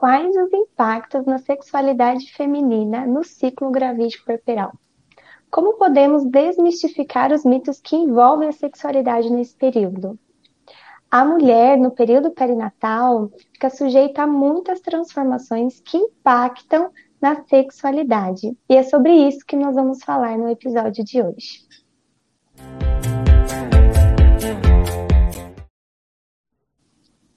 quais os impactos na sexualidade feminina no ciclo gravídico puerperal. Como podemos desmistificar os mitos que envolvem a sexualidade nesse período? A mulher, no período perinatal, fica sujeita a muitas transformações que impactam na sexualidade. E é sobre isso que nós vamos falar no episódio de hoje.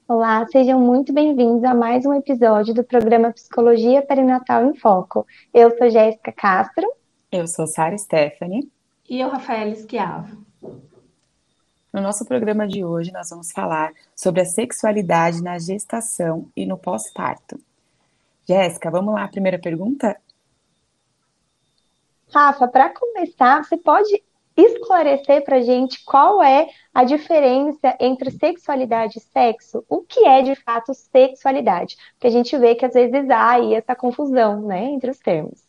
Olá, sejam muito bem-vindos a mais um episódio do programa Psicologia Perinatal em Foco. Eu sou Jéssica Castro. Eu sou Sara Stephanie. E eu, Rafaela Esquiavo. No nosso programa de hoje, nós vamos falar sobre a sexualidade na gestação e no pós-parto. Jéssica, vamos lá, a primeira pergunta? Rafa, para começar, você pode esclarecer para gente qual é a diferença entre sexualidade e sexo? O que é de fato sexualidade? Porque a gente vê que às vezes há aí essa confusão né, entre os termos.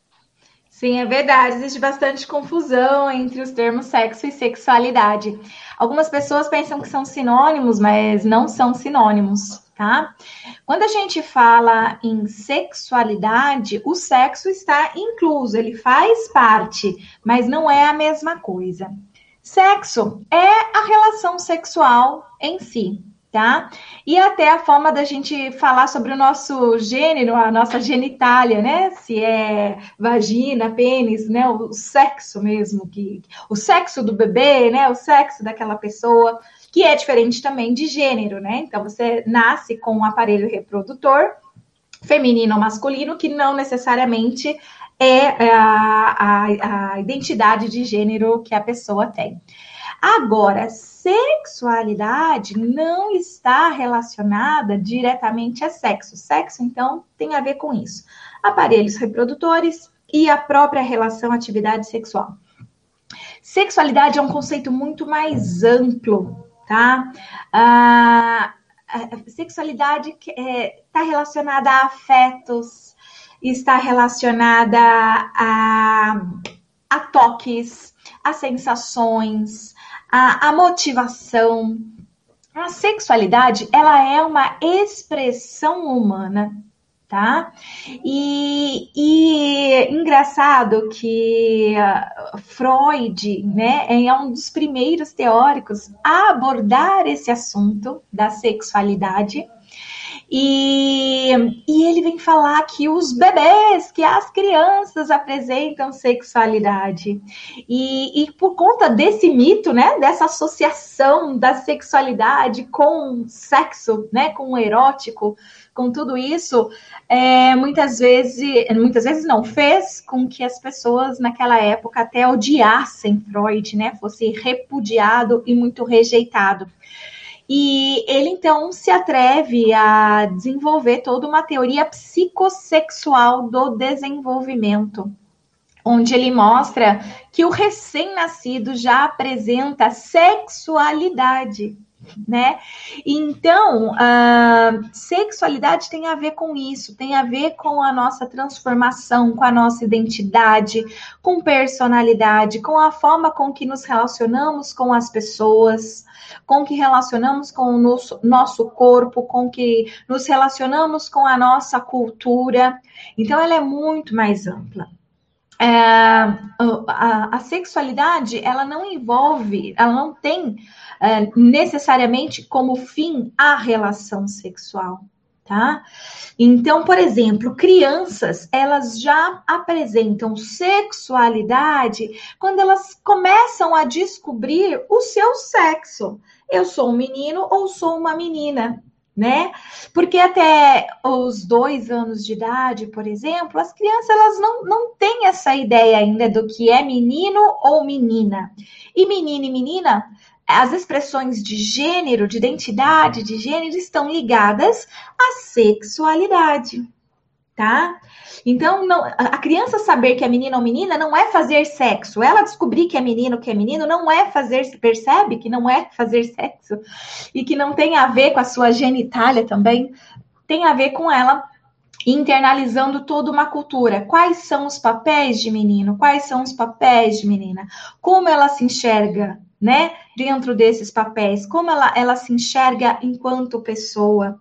Sim, é verdade. Existe bastante confusão entre os termos sexo e sexualidade. Algumas pessoas pensam que são sinônimos, mas não são sinônimos, tá? Quando a gente fala em sexualidade, o sexo está incluso, ele faz parte, mas não é a mesma coisa. Sexo é a relação sexual em si, tá? E até a forma da gente falar sobre o nosso gênero, a nossa genitália, né? Se é vagina, pênis, né? O sexo mesmo, que o sexo do bebê, né? O sexo daquela pessoa, que é diferente também de gênero, né? Então você nasce com um aparelho reprodutor feminino ou masculino que não necessariamente é a, a, a identidade de gênero que a pessoa tem. Agora, sexualidade não está relacionada diretamente a sexo. Sexo, então, tem a ver com isso. Aparelhos reprodutores e a própria relação atividade sexual. Sexualidade é um conceito muito mais amplo, tá? Ah, a sexualidade está é, tá relacionada a afetos, está relacionada a, a toques, a sensações, a, a motivação. A sexualidade, ela é uma expressão humana, tá? E, e engraçado que uh, Freud, né, é um dos primeiros teóricos a abordar esse assunto da sexualidade e, e ele vem falar que os bebês, que as crianças apresentam sexualidade. E, e por conta desse mito, né, dessa associação da sexualidade com sexo, né, com o erótico, com tudo isso, é, muitas vezes, muitas vezes não, fez com que as pessoas naquela época até odiassem Freud, né? Fosse repudiado e muito rejeitado. E ele então se atreve a desenvolver toda uma teoria psicossexual do desenvolvimento, onde ele mostra que o recém-nascido já apresenta sexualidade né? Então, a sexualidade tem a ver com isso, tem a ver com a nossa transformação, com a nossa identidade, com personalidade, com a forma com que nos relacionamos com as pessoas, com que relacionamos com o nosso, nosso corpo, com que nos relacionamos com a nossa cultura. Então, ela é muito mais ampla. É, a, a, sexualidade ela não envolve, ela não tem é, necessariamente como fim a relação sexual, tá? Então, por exemplo, crianças, elas já apresentam sexualidade quando elas começam a descobrir o seu sexo. Eu sou um menino ou sou uma menina, né? Porque até os dois anos de idade, por exemplo, as crianças elas não, não têm essa ideia ainda do que é menino ou menina. E menino e menina as expressões de gênero, de identidade de gênero, estão ligadas à sexualidade, tá? Então, não, a criança saber que é menino ou menina não é fazer sexo. Ela descobrir que é menino, que é menino, não é fazer, percebe que não é fazer sexo e que não tem a ver com a sua genitália também, tem a ver com ela internalizando toda uma cultura. Quais são os papéis de menino? Quais são os papéis de menina? Como ela se enxerga né, dentro desses papéis, como ela, ela se enxerga enquanto pessoa.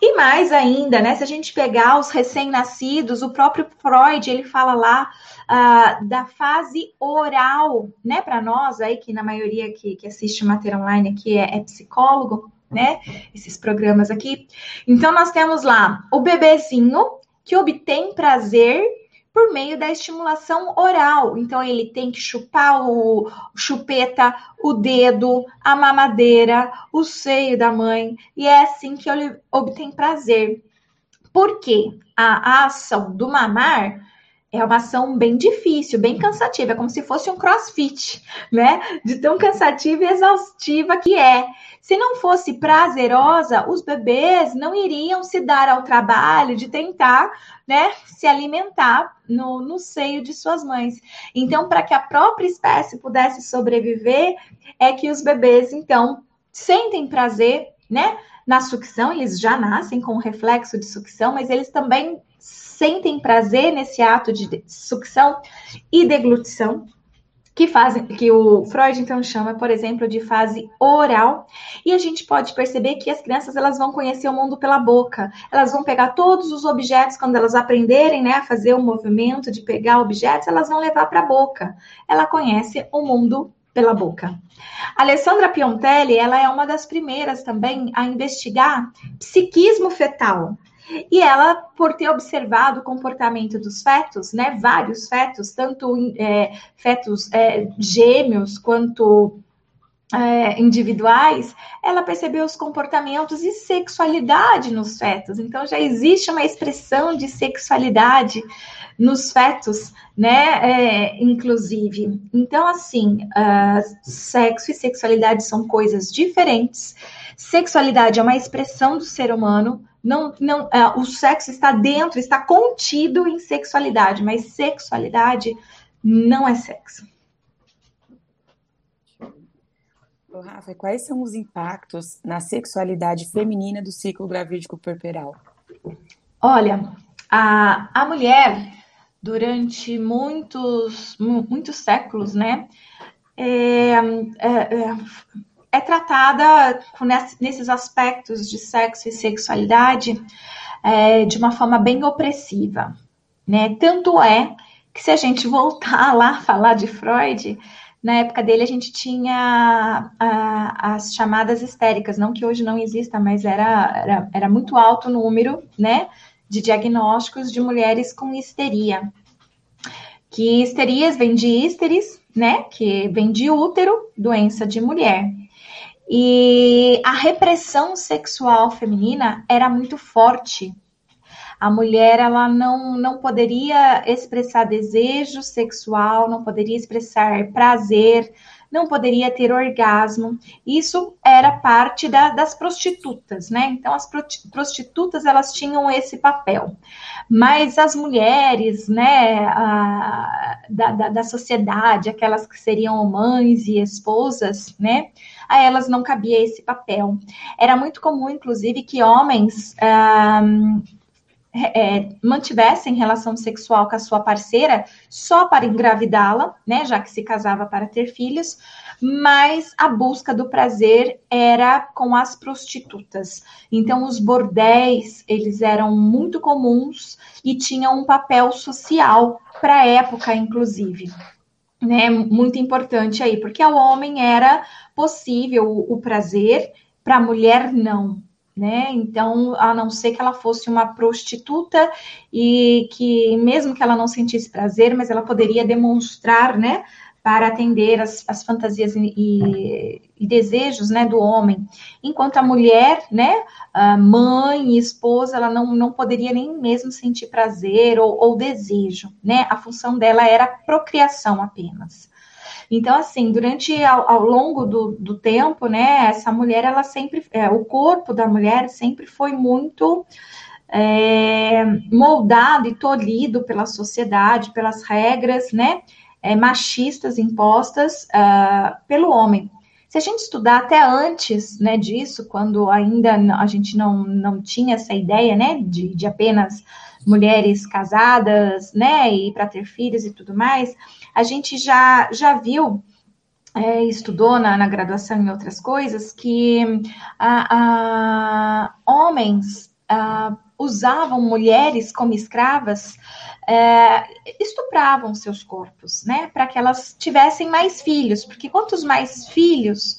E mais ainda, né, se a gente pegar os recém-nascidos, o próprio Freud, ele fala lá uh, da fase oral, né, para nós aí, que na maioria que, que assiste Mater Online aqui é, é psicólogo, né, esses programas aqui. Então, nós temos lá o bebezinho que obtém prazer por meio da estimulação oral. Então, ele tem que chupar o chupeta, o dedo, a mamadeira, o seio da mãe, e é assim que ele obtém prazer. Por quê? A, a ação do mamar é uma ação bem difícil, bem cansativa, é como se fosse um crossfit, né? De tão cansativa e exaustiva que é. Se não fosse prazerosa, os bebês não iriam se dar ao trabalho de tentar, né, se alimentar no, no seio de suas mães. Então, para que a própria espécie pudesse sobreviver, é que os bebês, então, sentem prazer, né? Na sucção, eles já nascem com o reflexo de sucção, mas eles também sentem prazer nesse ato de sucção e deglutição, que fazem, que o Freud então chama, por exemplo, de fase oral, e a gente pode perceber que as crianças elas vão conhecer o mundo pela boca. Elas vão pegar todos os objetos quando elas aprenderem, né, a fazer o movimento de pegar objetos, elas vão levar para a boca. Ela conhece o mundo pela boca. Alessandra Piontelli, ela é uma das primeiras também a investigar psiquismo fetal. E ela, por ter observado o comportamento dos fetos, né, vários fetos, tanto é, fetos é, gêmeos quanto é, individuais, ela percebeu os comportamentos e sexualidade nos fetos. Então já existe uma expressão de sexualidade nos fetos, né? É, inclusive. Então, assim, uh, sexo e sexualidade são coisas diferentes. Sexualidade é uma expressão do ser humano, não, não, é, o sexo está dentro, está contido em sexualidade, mas sexualidade não é sexo. Rafa, quais são os impactos na sexualidade feminina do ciclo gravídico puerperal? Olha, a, a mulher, durante muitos, muitos séculos, né, é, é, é é tratada nesses aspectos de sexo e sexualidade é, de uma forma bem opressiva, né? Tanto é que se a gente voltar lá a falar de Freud, na época dele a gente tinha a, as chamadas histéricas, não que hoje não exista, mas era, era, era muito alto o número, né, de diagnósticos de mulheres com histeria. Que histerias vem de histeris, né, que vem de útero, doença de mulher. E a repressão sexual feminina era muito forte. A mulher ela não, não poderia expressar desejo sexual, não poderia expressar prazer, não poderia ter orgasmo. Isso era parte da, das prostitutas, né? Então as prostitutas elas tinham esse papel, mas as mulheres, né, a, da, da, da sociedade, aquelas que seriam mães e esposas, né? A elas não cabia esse papel. Era muito comum, inclusive, que homens um, é, mantivessem relação sexual com a sua parceira só para engravidá-la, né, já que se casava para ter filhos, mas a busca do prazer era com as prostitutas. Então, os bordéis, eles eram muito comuns e tinham um papel social para a época, inclusive né, muito importante aí, porque ao homem era possível o, prazer, para a mulher não, né? Então, a não ser que ela fosse uma prostituta e que mesmo que ela não sentisse prazer, mas ela poderia demonstrar, né, para atender as, as fantasias e, e, desejos né, do homem. Enquanto a mulher, né, a mãe esposa, ela não, não poderia nem mesmo sentir prazer ou, ou desejo, né? A função dela era procriação apenas. Então, assim, durante ao, ao longo do, do, tempo, né, essa mulher, ela sempre, é, o corpo da mulher sempre foi muito é, moldado e tolhido pela sociedade, pelas regras, né? é, machistas impostas uh, pelo homem. Se a gente estudar até antes né, disso, quando ainda a gente não, não tinha essa ideia né, de, de apenas mulheres casadas, né, e para ter filhos e tudo mais, a gente já, já viu é, estudou na, na, graduação e outras coisas que homens usavam mulheres como escravas, é, estupravam seus corpos, né, para que elas tivessem mais filhos, porque quantos mais filhos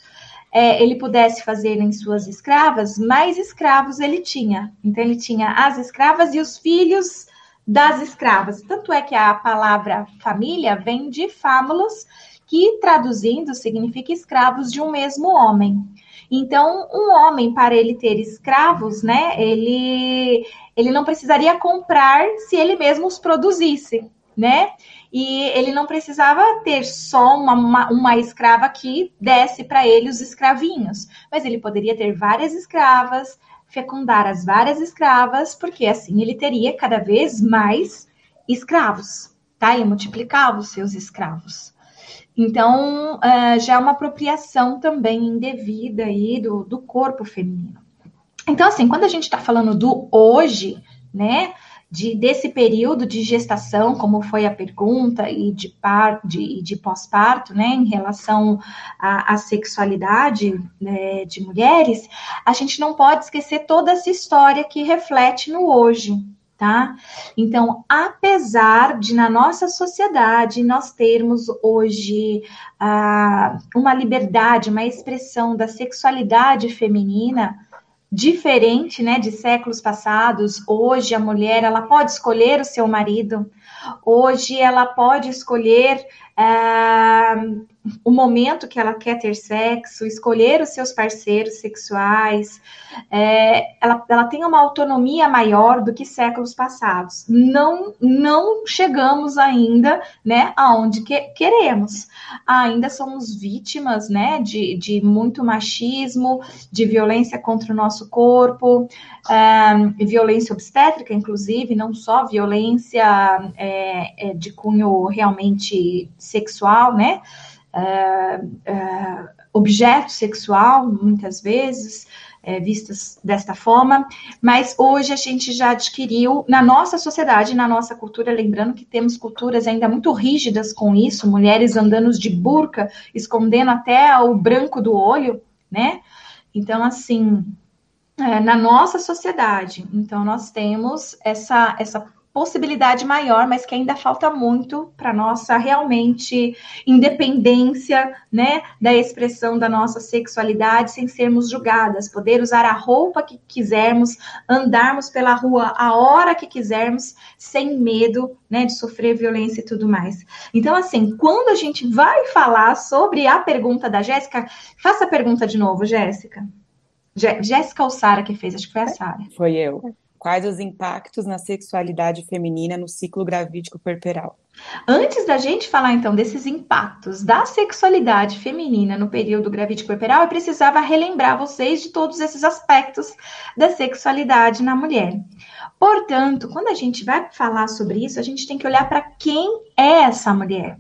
é, ele pudesse fazer em suas escravas, mais escravos ele tinha. Então ele tinha as escravas e os filhos das escravas. Tanto é que a palavra família vem de fámulos, que traduzindo significa escravos de um mesmo homem. Então, um homem, para ele ter escravos, né, ele, ele não precisaria comprar se ele mesmo os produzisse, né? E ele não precisava ter só uma, uma, uma escrava que desse para ele os escravinhos, mas ele poderia ter várias escravas, fecundar as várias escravas, porque assim ele teria cada vez mais escravos, tá? E multiplicava os seus escravos. Então, uh, já é uma apropriação também indevida aí do, do corpo feminino. Então, assim, quando a gente está falando do hoje, né, de, desse período de gestação, como foi a pergunta, e de, de, de pós-parto, né, em relação à, à sexualidade né, de mulheres, a gente não pode esquecer toda essa história que reflete no hoje, tá? Então, apesar de na nossa sociedade nós termos hoje ah, uma liberdade, uma expressão da sexualidade feminina diferente, né, de séculos passados, hoje a mulher ela pode escolher o seu marido, hoje ela pode escolher ah, o momento que ela quer ter sexo, escolher os seus parceiros sexuais, é, ela, ela tem uma autonomia maior do que séculos passados. Não, não chegamos ainda, né, aonde que, queremos. Ainda somos vítimas, né, de, de muito machismo, de violência contra o nosso corpo, é, violência obstétrica, inclusive, não só violência é, é de cunho realmente sexual, né, objeto sexual, muitas vezes, é, vistas desta forma, mas hoje a gente já adquiriu, na nossa sociedade, na nossa cultura, lembrando que temos culturas ainda muito rígidas com isso, mulheres andando de burca, escondendo até o branco do olho, né? Então, assim, é, na nossa sociedade, então nós temos essa, essa possibilidade maior, mas que ainda falta muito para nossa realmente independência, né, da expressão da nossa sexualidade sem sermos julgadas, poder usar a roupa que quisermos, andarmos pela rua a hora que quisermos, sem medo, né, de sofrer violência e tudo mais. Então, assim, quando a gente vai falar sobre a pergunta da Jéssica, faça a pergunta de novo, Jéssica. Jéssica ou Sara que fez? Acho que foi a Sara. Foi eu. Quais os impactos na sexualidade feminina no ciclo gravídico perperal? Antes da gente falar então desses impactos da sexualidade feminina no período gravídico perperal, eu precisava relembrar vocês de todos esses aspectos da sexualidade na mulher. Portanto, quando a gente vai falar sobre isso, a gente tem que olhar para quem é essa mulher.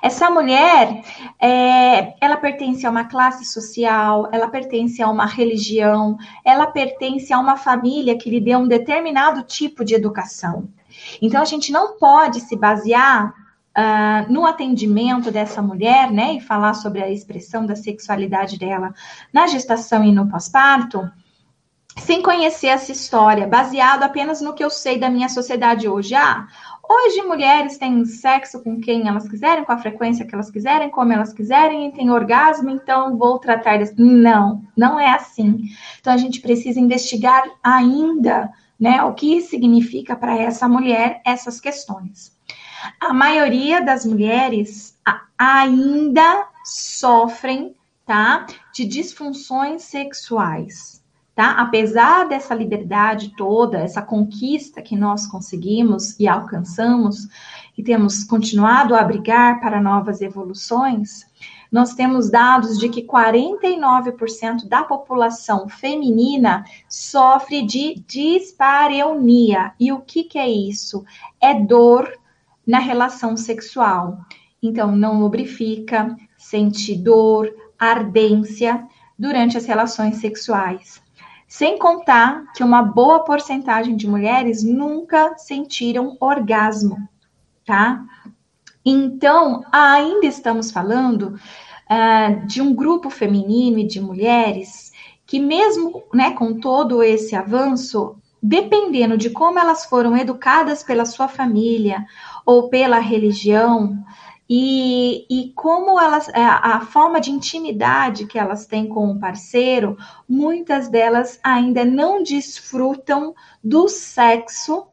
Essa mulher, é, ela pertence a uma classe social, ela pertence a uma religião, ela pertence a uma família que lhe deu um determinado tipo de educação. Então, a gente não pode se basear uh, no atendimento dessa mulher, né, e falar sobre a expressão da sexualidade dela na gestação e no pós-parto, sem conhecer essa história, baseado apenas no que eu sei da minha sociedade hoje. Ah, Hoje, mulheres têm sexo com quem elas quiserem, com a frequência que elas quiserem, como elas quiserem, e têm orgasmo, então vou tratar desse. Não, não é assim. Então, a gente precisa investigar ainda né, o que significa para essa mulher essas questões. A maioria das mulheres ainda sofrem tá, de disfunções sexuais tá? Apesar dessa liberdade toda, essa conquista que nós conseguimos e alcançamos, e temos continuado a brigar para novas evoluções, nós temos dados de que 49% da população feminina sofre de dispareunia. E o que, que é isso? É dor na relação sexual. Então, não lubrifica, sente dor, ardência durante as relações sexuais. Sem contar que uma boa porcentagem de mulheres nunca sentiram orgasmo, tá? Então, ainda estamos falando uh, de um grupo feminino e de mulheres que, mesmo né, com todo esse avanço, dependendo de como elas foram educadas pela sua família ou pela religião, e, e como elas, é, a, forma de intimidade que elas têm com o parceiro, muitas delas ainda não desfrutam do sexo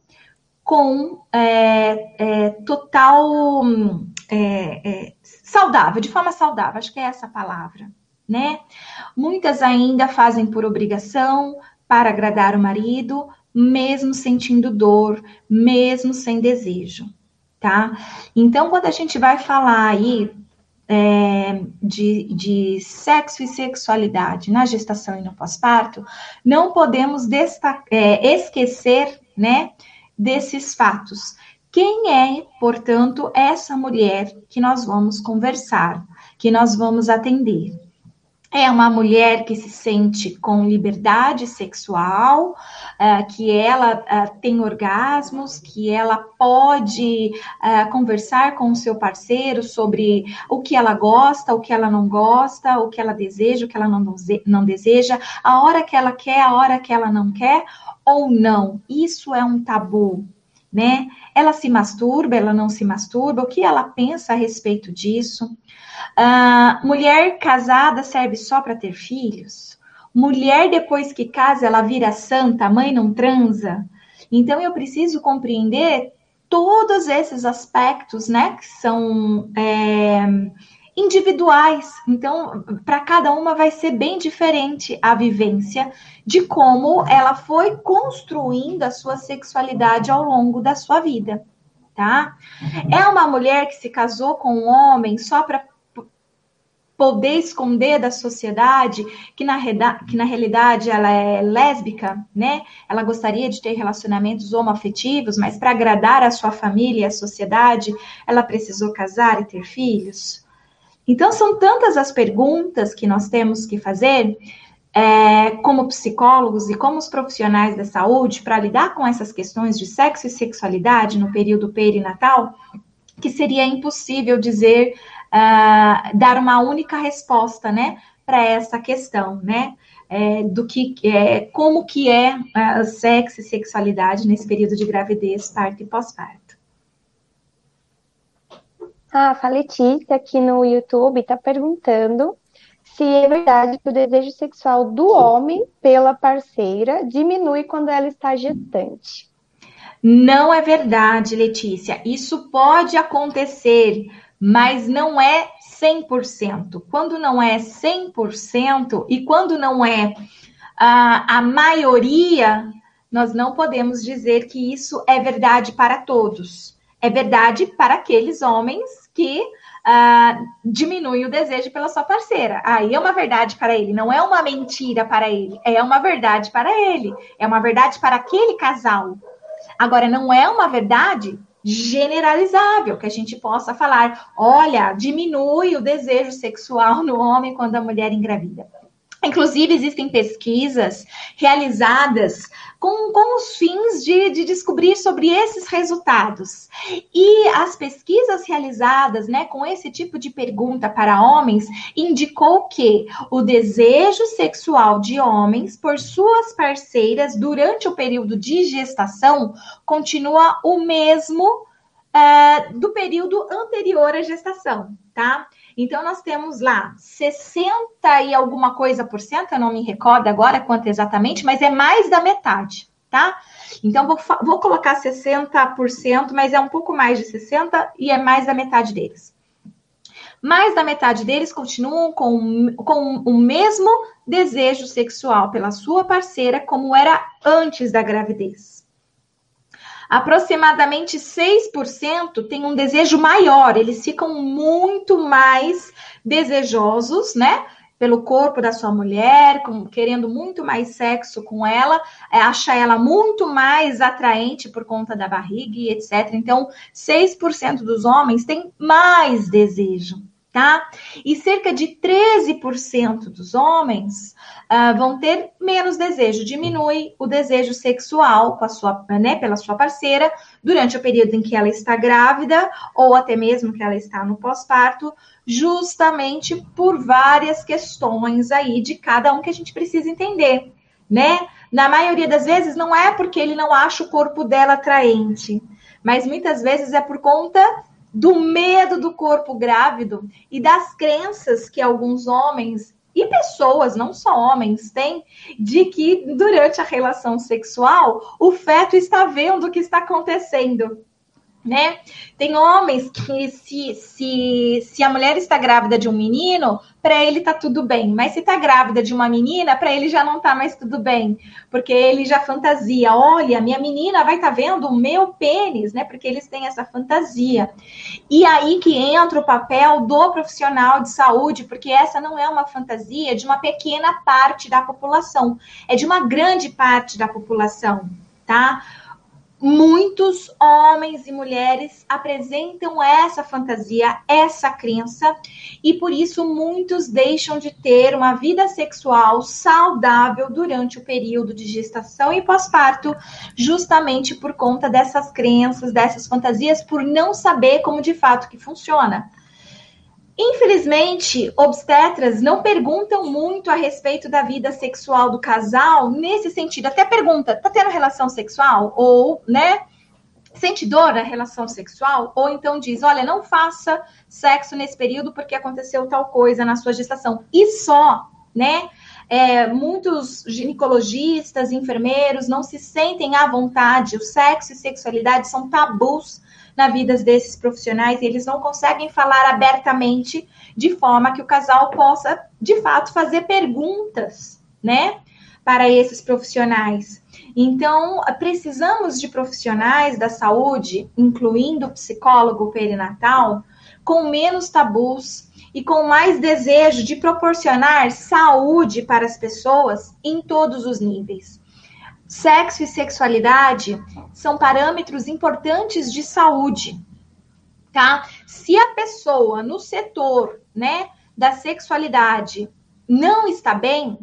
com é, é, total é, é, saudável, de forma saudável, acho que é essa a palavra, né? Muitas ainda fazem por obrigação para agradar o marido, mesmo sentindo dor, mesmo sem desejo tá? Então, quando a gente vai falar aí é, de, de, sexo e sexualidade na gestação e no pós-parto, não podemos destacar, é, esquecer, né, desses fatos. Quem é, portanto, essa mulher que nós vamos conversar, que nós vamos atender? É uma mulher que se sente com liberdade sexual, uh, que ela uh, tem orgasmos, que ela pode uh, conversar com o seu parceiro sobre o que ela gosta, o que ela não gosta, o que ela deseja, o que ela não deseja, a hora que ela quer, a hora que ela não quer, ou não. Isso é um tabu. Né? Ela se masturba, ela não se masturba, o que ela pensa a respeito disso? Uh, mulher casada serve só para ter filhos? Mulher, depois que casa, ela vira santa, mãe não transa? Então, eu preciso compreender todos esses aspectos, né, que são é, individuais. Então, para cada uma vai ser bem diferente a vivência de como ela foi construindo a sua sexualidade ao longo da sua vida, tá? É uma mulher que se casou com um homem só para poder esconder da sociedade que na, que na realidade ela é lésbica, né? Ela gostaria de ter relacionamentos homoafetivos, mas para agradar a sua família e a sociedade, ela precisou casar e ter filhos. Então, são tantas as perguntas que nós temos que fazer, é, como psicólogos e como os profissionais da saúde, para lidar com essas questões de sexo e sexualidade no período perinatal, que seria impossível dizer uh, dar uma única resposta, né, para essa questão, né, é, do que é, como que é uh, sexo e sexualidade nesse período de gravidez, parto e pós-parto. Ah, a Letícia aqui no YouTube está perguntando se é verdade que o desejo sexual do homem pela parceira diminui quando ela está gestante. Não é verdade, Letícia. Isso pode acontecer, mas não é 100%. Quando não é 100% e quando não é a, a maioria, nós não podemos dizer que isso é verdade para todos. É verdade para aqueles homens que uh, diminuem o desejo pela sua parceira. Aí é uma verdade para ele, não é uma mentira para ele, é uma verdade para ele, é uma verdade para aquele casal. Agora, não é uma verdade generalizável, que a gente possa falar, olha, diminui o desejo sexual no homem quando a mulher engravida. Inclusive, existem pesquisas realizadas com, com os fins de, de descobrir sobre esses resultados. E as pesquisas realizadas né, com esse tipo de pergunta para homens indicou que o desejo sexual de homens por suas parceiras durante o período de gestação continua o mesmo uh, do período anterior à gestação, tá? Então, nós temos lá 60 e alguma coisa por cento, eu não me recordo agora quanto exatamente, mas é mais da metade, tá? Então, vou, vou colocar 60%, mas é um pouco mais de 60% e é mais da metade deles. Mais da metade deles continuam com, com o mesmo desejo sexual pela sua parceira como era antes da gravidez. Aproximadamente 6% tem um desejo maior, eles ficam muito mais desejosos, né? Pelo corpo da sua mulher, com, querendo muito mais sexo com ela, é, acha ela muito mais atraente por conta da barriga e etc. Então, 6% dos homens têm mais desejo, tá? E cerca de 13% dos homens uh, vão ter menos desejo, diminui o desejo sexual com a sua, né, pela sua parceira durante o período em que ela está grávida ou até mesmo que ela está no pós-parto, justamente por várias questões aí de cada um que a gente precisa entender, né? Na maioria das vezes não é porque ele não acha o corpo dela atraente, mas muitas vezes é por conta do medo do corpo grávido e das crenças que alguns homens e pessoas, não só homens, têm de que durante a relação sexual o feto está vendo o que está acontecendo né? Tem homens que se, se, se a mulher está grávida de um menino, para ele tá tudo bem, mas se tá grávida de uma menina, para ele já não tá mais tudo bem, porque ele já fantasia, olha, minha menina vai estar tá vendo o meu pênis, né? Porque eles têm essa fantasia. E aí que entra o papel do profissional de saúde, porque essa não é uma fantasia de uma pequena parte da população, é de uma grande parte da população, tá? Muitos homens e mulheres apresentam essa fantasia, essa crença, e por isso muitos deixam de ter uma vida sexual saudável durante o período de gestação e pós-parto, justamente por conta dessas crenças, dessas fantasias, por não saber como de fato que funciona. Infelizmente, obstetras não perguntam muito a respeito da vida sexual do casal nesse sentido. Até pergunta, tá tendo relação sexual? Ou, né? Sente dor na relação sexual? Ou então diz, olha, não faça sexo nesse período porque aconteceu tal coisa na sua gestação. E só, né? É, muitos ginecologistas, enfermeiros não se sentem à vontade. O sexo e sexualidade são tabus na vida desses profissionais e eles não conseguem falar abertamente de forma que o casal possa, de fato, fazer perguntas, né, para esses profissionais. Então, precisamos de profissionais da saúde, incluindo o psicólogo perinatal, com menos tabus e com mais desejo de proporcionar saúde para as pessoas em todos os níveis. Sexo e sexualidade são parâmetros importantes de saúde, tá? Se a pessoa no setor, né, da sexualidade não está bem,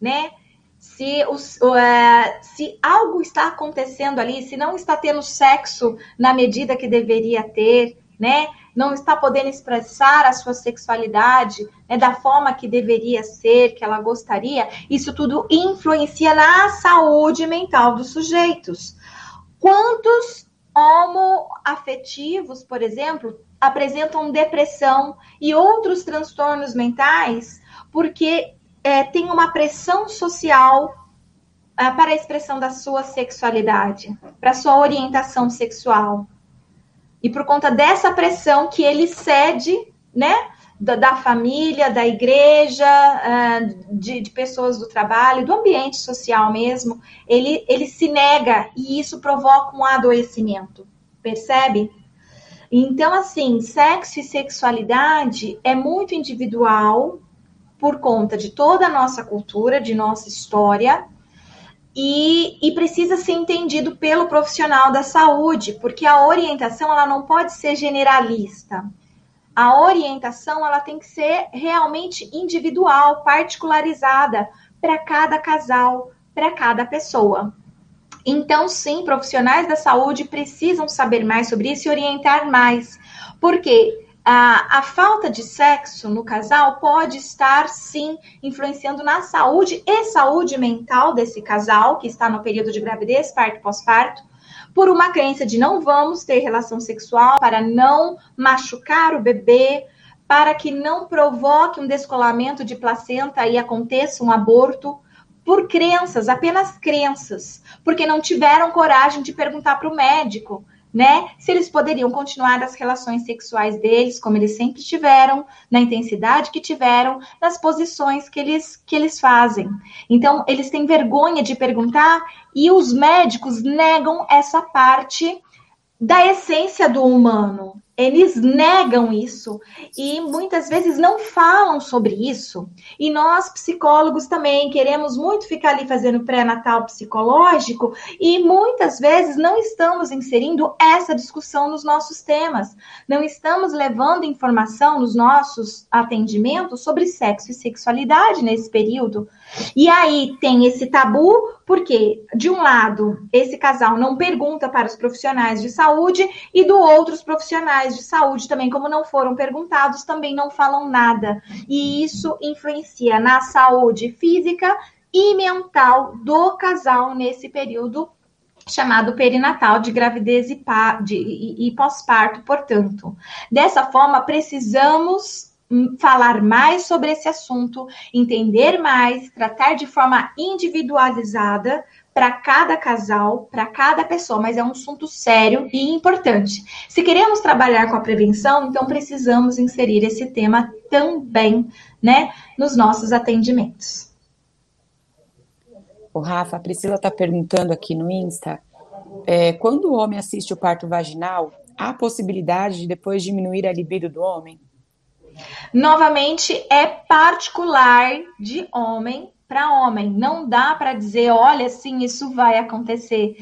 né? Se, os, uh, se algo está acontecendo ali, se não está tendo sexo na medida que deveria ter, né? Não está podendo expressar a sua sexualidade né, da forma que deveria ser, que ela gostaria, isso tudo influencia na saúde mental dos sujeitos. Quantos homoafetivos, por exemplo, apresentam depressão e outros transtornos mentais porque é, tem uma pressão social é, para a expressão da sua sexualidade, para a sua orientação sexual. E por conta dessa pressão que ele cede, né? Da, da família, da igreja, uh, de, de, pessoas do trabalho, do ambiente social mesmo, ele, ele se nega e isso provoca um adoecimento, percebe? Então, assim, sexo e sexualidade é muito individual por conta de toda a nossa cultura, de nossa história, e, e, precisa ser entendido pelo profissional da saúde, porque a orientação ela não pode ser generalista. A orientação ela tem que ser realmente individual, particularizada para cada casal, para cada pessoa. Então, sim, profissionais da saúde precisam saber mais sobre isso e orientar mais, porque a, a falta de sexo no casal pode estar, sim, influenciando na saúde e saúde mental desse casal que está no período de gravidez, parto pós-parto, por uma crença de não vamos ter relação sexual para não machucar o bebê, para que não provoque um descolamento de placenta e aconteça um aborto, por crenças, apenas crenças, porque não tiveram coragem de perguntar para o médico né? Se eles poderiam continuar as relações sexuais deles, como eles sempre tiveram, na intensidade que tiveram, nas posições que eles, que eles fazem. Então, eles têm vergonha de perguntar e os médicos negam essa parte da essência do humano, eles negam isso e muitas vezes não falam sobre isso. E nós, psicólogos, também queremos muito ficar ali fazendo pré-natal psicológico e muitas vezes não estamos inserindo essa discussão nos nossos temas. Não estamos levando informação nos nossos atendimentos sobre sexo e sexualidade nesse período. E aí tem esse tabu, porque, de um lado, esse casal não pergunta para os profissionais de saúde, e do outro, os profissionais de saúde também, como não foram perguntados, também não falam nada. E isso influencia na saúde física e mental do casal nesse período chamado perinatal de gravidez e, e, e pós-parto, portanto. Dessa forma, precisamos falar mais sobre esse assunto, entender mais, tratar de forma individualizada para cada casal, para cada pessoa, mas é um assunto sério e importante. Se queremos trabalhar com a prevenção, então precisamos inserir esse tema também, né, nos nossos atendimentos. O Rafa, a Priscila está perguntando aqui no Insta, é, quando o homem assiste o parto vaginal, há possibilidade de depois diminuir a libido do homem? Novamente, é particular de homem para homem. Não dá para dizer, olha, sim, isso vai acontecer.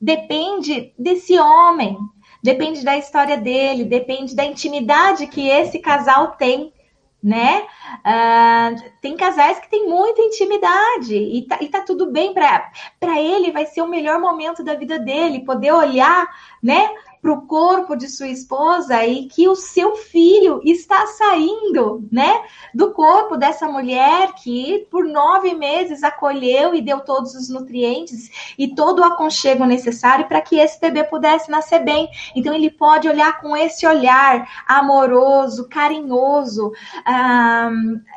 Depende desse homem, depende da história dele, depende da intimidade que esse casal tem, né? Uh, tem casais que têm muita intimidade e tá, e tá tudo bem para ele, vai ser o melhor momento da vida dele, poder olhar, né? Para o corpo de sua esposa e que o seu filho está saindo, né, do corpo dessa mulher que por nove meses acolheu e deu todos os nutrientes e todo o aconchego necessário para que esse bebê pudesse nascer bem. Então ele pode olhar com esse olhar amoroso, carinhoso.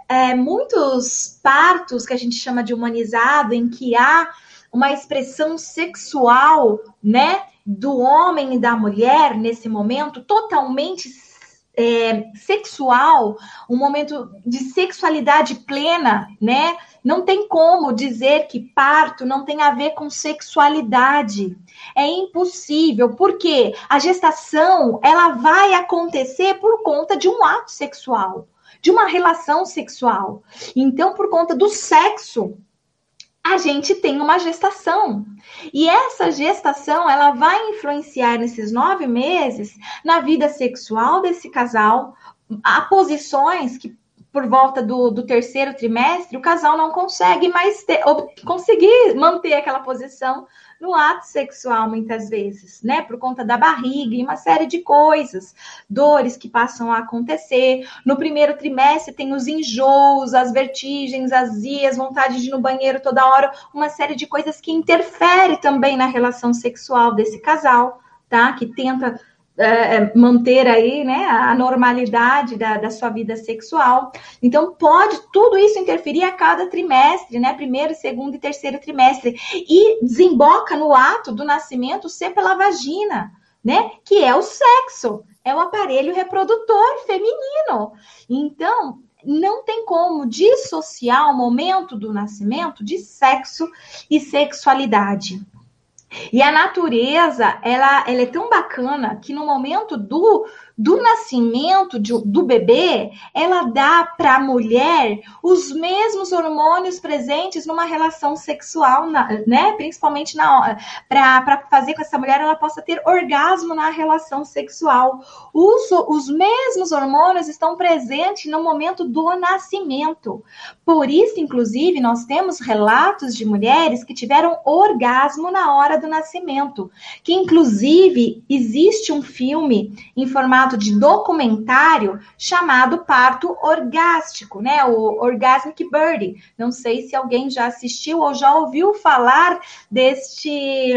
É, muitos partos que a gente chama de humanizado, em que há uma expressão sexual, né? Do homem e da mulher nesse momento totalmente é, sexual, um momento de sexualidade plena, né? Não tem como dizer que parto não tem a ver com sexualidade. É impossível, porque a gestação ela vai acontecer por conta de um ato sexual, de uma relação sexual. Então, por conta do sexo, a gente tem uma gestação. E essa gestação, ela vai influenciar nesses nove meses na vida sexual desse casal, há posições que por volta do, do, terceiro trimestre, o casal não consegue mais ter, conseguir manter aquela posição no ato sexual, muitas vezes, né? Por conta da barriga e uma série de coisas, dores que passam a acontecer. No primeiro trimestre tem os enjoos, as vertigens, azias, vontade de ir no banheiro toda hora, uma série de coisas que interfere também na relação sexual desse casal, tá? Que tenta é, é, manter aí, né, a normalidade da, da sua vida sexual. Então, pode tudo isso interferir a cada trimestre, né, primeiro, segundo e terceiro trimestre, e desemboca no ato do nascimento ser pela vagina, né, que é o sexo, é o aparelho reprodutor feminino. Então, não tem como dissociar o momento do nascimento de sexo e sexualidade. E a natureza, ela, ela é tão bacana que no momento do do nascimento de, do bebê, ela dá para a mulher os mesmos hormônios presentes numa relação sexual, né? Principalmente na para fazer com que essa mulher ela possa ter orgasmo na relação sexual. Os, os mesmos hormônios estão presentes no momento do nascimento. Por isso, inclusive, nós temos relatos de mulheres que tiveram orgasmo na hora do nascimento. Que, inclusive, existe um filme em formato de documentário chamado Parto Orgástico, né? O Orgasmic Bird. Não sei se alguém já assistiu ou já ouviu falar deste,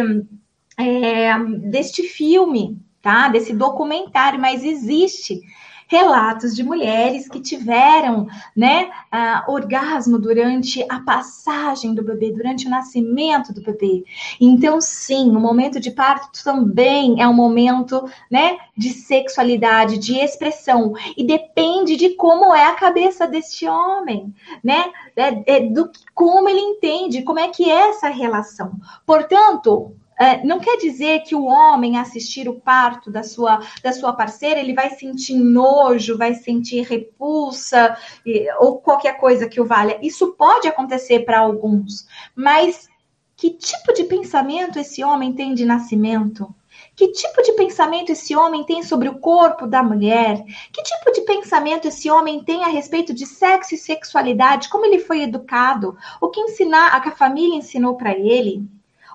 é, deste filme, tá? Desse documentário, mas existe relatos de mulheres que tiveram, né, uh, orgasmo durante a passagem do bebê, durante o nascimento do bebê. Então, sim, o momento de parto também é um momento, né, de sexualidade, de expressão e depende de como é a cabeça deste homem, né, é, é do como ele entende, como é que é essa relação. Portanto, Uh, não quer dizer que o homem assistir o parto da sua, da sua parceira, ele vai sentir nojo, vai sentir repulsa e, ou qualquer coisa que o valha. Isso pode acontecer para alguns, mas que tipo de pensamento esse homem tem de nascimento? Que tipo de pensamento esse homem tem sobre o corpo da mulher? Que tipo de pensamento esse homem tem a respeito de sexo e sexualidade? Como ele foi educado? O que ensinar, a que a família ensinou para ele?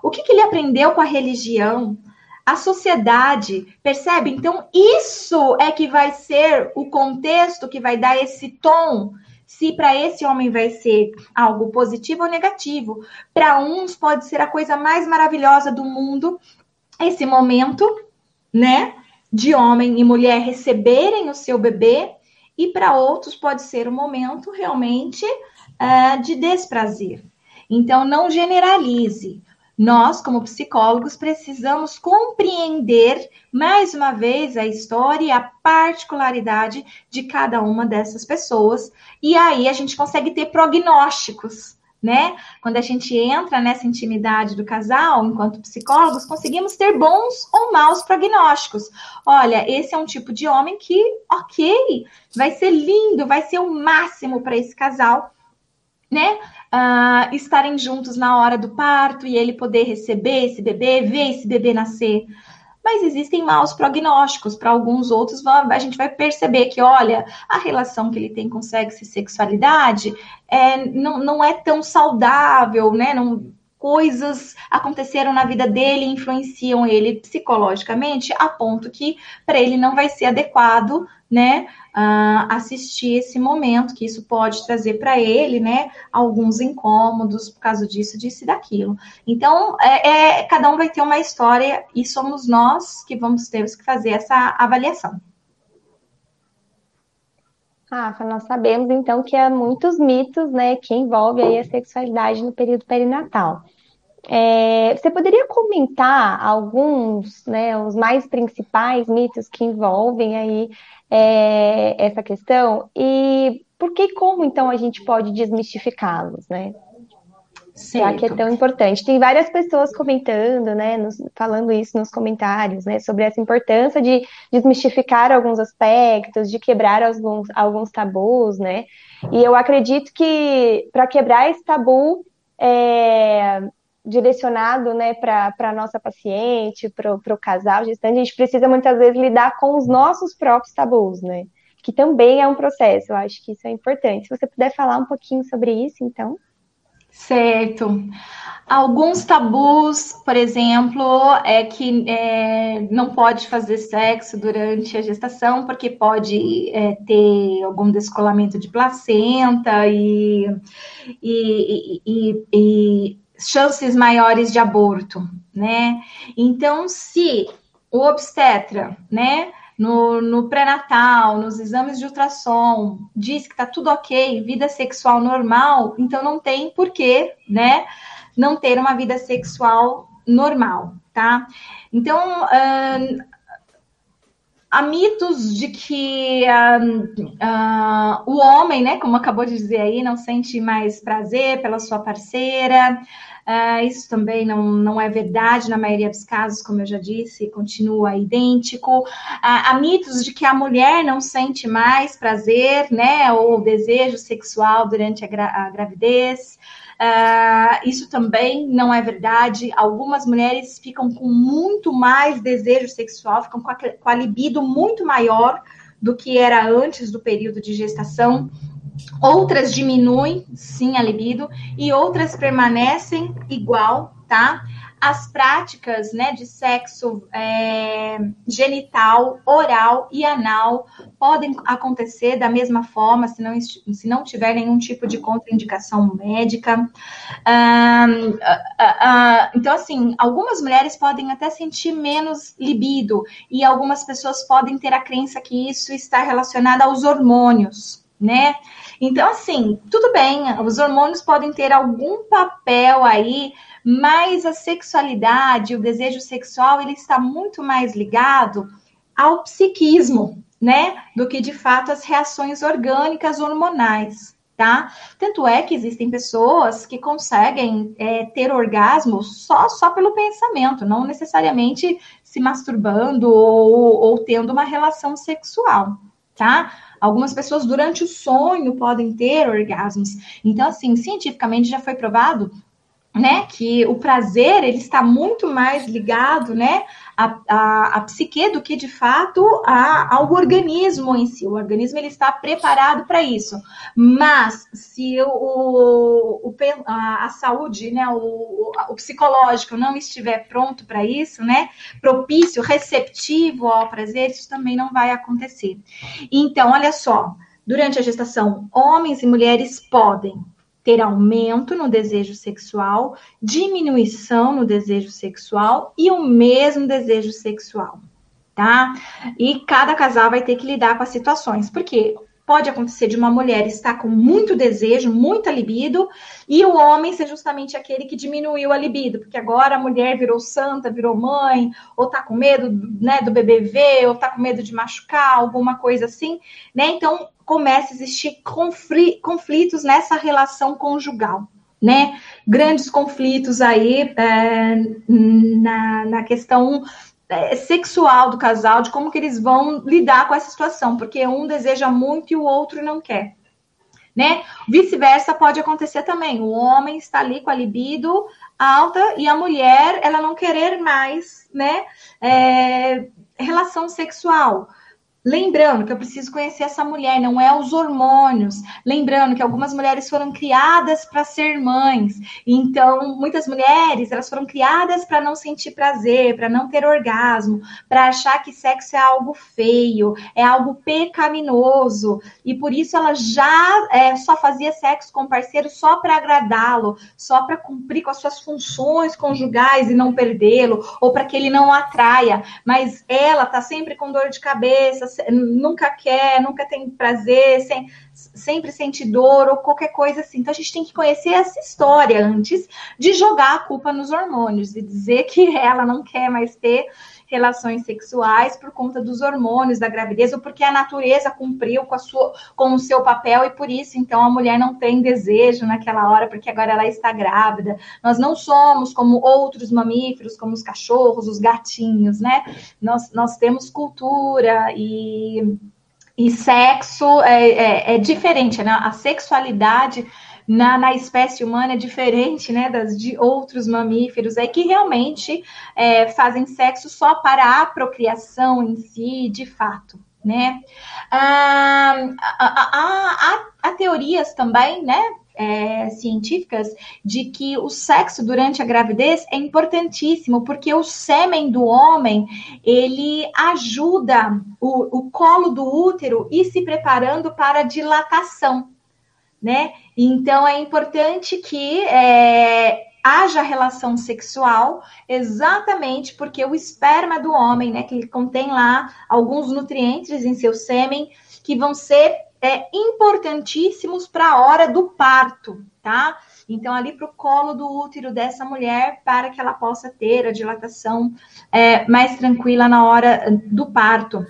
O que, que ele aprendeu com a religião? A sociedade, percebe? Então, isso é que vai ser o contexto que vai dar esse tom se para esse homem vai ser algo positivo ou negativo. Para uns pode ser a coisa mais maravilhosa do mundo, esse momento, né, de homem e mulher receberem o seu bebê, e para outros pode ser um momento realmente uh, de desprazer. Então, não generalize. Nós, como psicólogos, precisamos compreender mais uma vez a história e a particularidade de cada uma dessas pessoas, e aí a gente consegue ter prognósticos né? Quando a gente entra nessa intimidade do casal, enquanto psicólogos, conseguimos ter bons ou maus prognósticos. Olha, esse é um tipo de homem que, ok, vai ser lindo, vai ser o máximo para esse casal, né? Uh, estarem juntos na hora do parto e ele poder receber esse bebê, ver esse bebê nascer mas existem maus prognósticos. Para alguns outros, a gente vai perceber que, olha, a relação que ele tem com sexo e sexualidade é, não, não é tão saudável, né? Não, coisas aconteceram na vida dele, influenciam ele psicologicamente, a ponto que para ele não vai ser adequado, né, uh, assistir esse momento, que isso pode trazer para ele, né, alguns incômodos por causa disso, disso e daquilo. Então, é, é, cada um vai ter uma história e somos nós que vamos ter que fazer essa avaliação. Rafa, nós sabemos então que há muitos mitos, né, que envolvem aí a sexualidade no período perinatal. É, você poderia comentar alguns, né, os mais principais mitos que envolvem aí é, essa questão e por que como então a gente pode desmistificá-los, né? Certo. Já que é tão importante. Tem várias pessoas comentando, né, nos, falando isso nos comentários, né, sobre essa importância de desmistificar alguns aspectos, de quebrar alguns, alguns tabus, né? E eu acredito que para quebrar esse tabu, é, direcionado né, para a nossa paciente, para o casal gestante, a gente precisa muitas vezes lidar com os nossos próprios tabus, né? Que também é um processo, eu acho que isso é importante. Se você puder falar um pouquinho sobre isso, então. Certo. Alguns tabus, por exemplo, é que é, não pode fazer sexo durante a gestação, porque pode é, ter algum descolamento de placenta e, e, e, e chances maiores de aborto, né? Então, se o obstetra, né, no, no pré-natal, nos exames de ultrassom, diz que tá tudo ok, vida sexual normal, então não tem porquê, né, não ter uma vida sexual normal, tá? Então, uh, há mitos de que uh, uh, o homem, né, como acabou de dizer aí, não sente mais prazer pela sua parceira. Uh, isso também não, não é verdade na maioria dos casos, como eu já disse, continua idêntico. há mitos de que a mulher não sente mais prazer, né, ou desejo sexual durante a, gra a gravidez. Uh, isso também não é verdade. Algumas mulheres ficam com muito mais desejo sexual, ficam com a, com a libido muito maior do que era antes do período de gestação. Outras diminuem, sim, a libido, e outras permanecem igual, tá? As práticas né, de sexo é, genital, oral e anal podem acontecer da mesma forma, se não, se não tiver nenhum tipo de contraindicação médica. então, assim, algumas mulheres podem até sentir menos libido, e algumas pessoas podem ter a crença que isso está relacionado aos hormônios, né? Então, assim, tudo bem, os hormônios podem ter algum papel aí mas a sexualidade, o desejo sexual, ele está muito mais ligado ao psiquismo, né? Do que de fato as reações orgânicas hormonais, tá? Tanto é que existem pessoas que conseguem é, ter orgasmo só, só pelo pensamento, não necessariamente se masturbando ou, ou tendo uma relação sexual, tá? Algumas pessoas durante o sonho podem ter orgasmos. Então, assim, cientificamente já foi provado né, que o prazer ele está muito mais ligado, né, à, à, à psique do que de fato a, ao organismo em si. O organismo ele está preparado para isso. Mas se o, o a, a, saúde, né, o, o psicológico não estiver pronto para isso, né, propício, receptivo ao prazer, isso também não vai acontecer. Então, olha só, durante a gestação, homens e mulheres podem ter aumento no desejo sexual, diminuição no desejo sexual e o mesmo desejo sexual, tá? E cada casal vai ter que lidar com as situações, porque pode acontecer de uma mulher estar com muito desejo, muita libido, e o homem ser justamente aquele que diminuiu a libido, porque agora a mulher virou santa, virou mãe, ou tá com medo, né, do bebê ver, ou tá com medo de machucar, alguma coisa assim, né? Então, começa a existir conflitos nessa relação conjugal, né? Grandes conflitos aí é, na, na questão é, sexual do casal, de como que eles vão lidar com essa situação, porque um deseja muito e o outro não quer. Né? Vice-versa pode acontecer também. O homem está ali com a libido alta e a mulher ela não querer mais, né? É, relação sexual. Lembrando que eu preciso conhecer essa mulher, não é os hormônios. Lembrando que algumas mulheres foram criadas para ser mães. Então, muitas mulheres, elas foram criadas para não sentir prazer, para não ter orgasmo, para achar que sexo é algo feio, é algo pecaminoso. E por isso ela já é, só fazia sexo com o parceiro só para agradá-lo, só para cumprir com as suas funções conjugais e não perdê-lo, ou para que ele não atraia. Mas ela tá sempre com dor de cabeça, nunca quer, nunca tem prazer, sem, sempre sente dor ou qualquer coisa assim. Então a gente tem que conhecer essa história antes de jogar a culpa nos hormônios e dizer que ela não quer mais ter relações sexuais por conta dos hormônios da gravidez ou porque a natureza cumpriu com, sua, com o seu papel e por isso então a mulher não tem desejo naquela hora porque agora ela está grávida. Nós não somos como outros mamíferos, como os cachorros, os gatinhos, né? Nós, nós temos cultura e, e sexo é, é, é diferente, né? A sexualidade na, na espécie humana é diferente né, das de outros mamíferos, é que realmente é, fazem sexo só para a procriação em si, de fato. Né? Ah, há, há, teorias também, né, é, científicas de que o sexo durante a gravidez é importantíssimo, porque o sêmen do homem ele ajuda o, o colo do útero ir se preparando para dilatação né? Então é importante que é, haja relação sexual, exatamente porque o esperma do homem, né, que ele contém lá alguns nutrientes em seu sêmen que vão ser é, importantíssimos para a hora do parto, tá? Então, ali para o colo do útero dessa mulher, para que ela possa ter a dilatação é, mais tranquila na hora do parto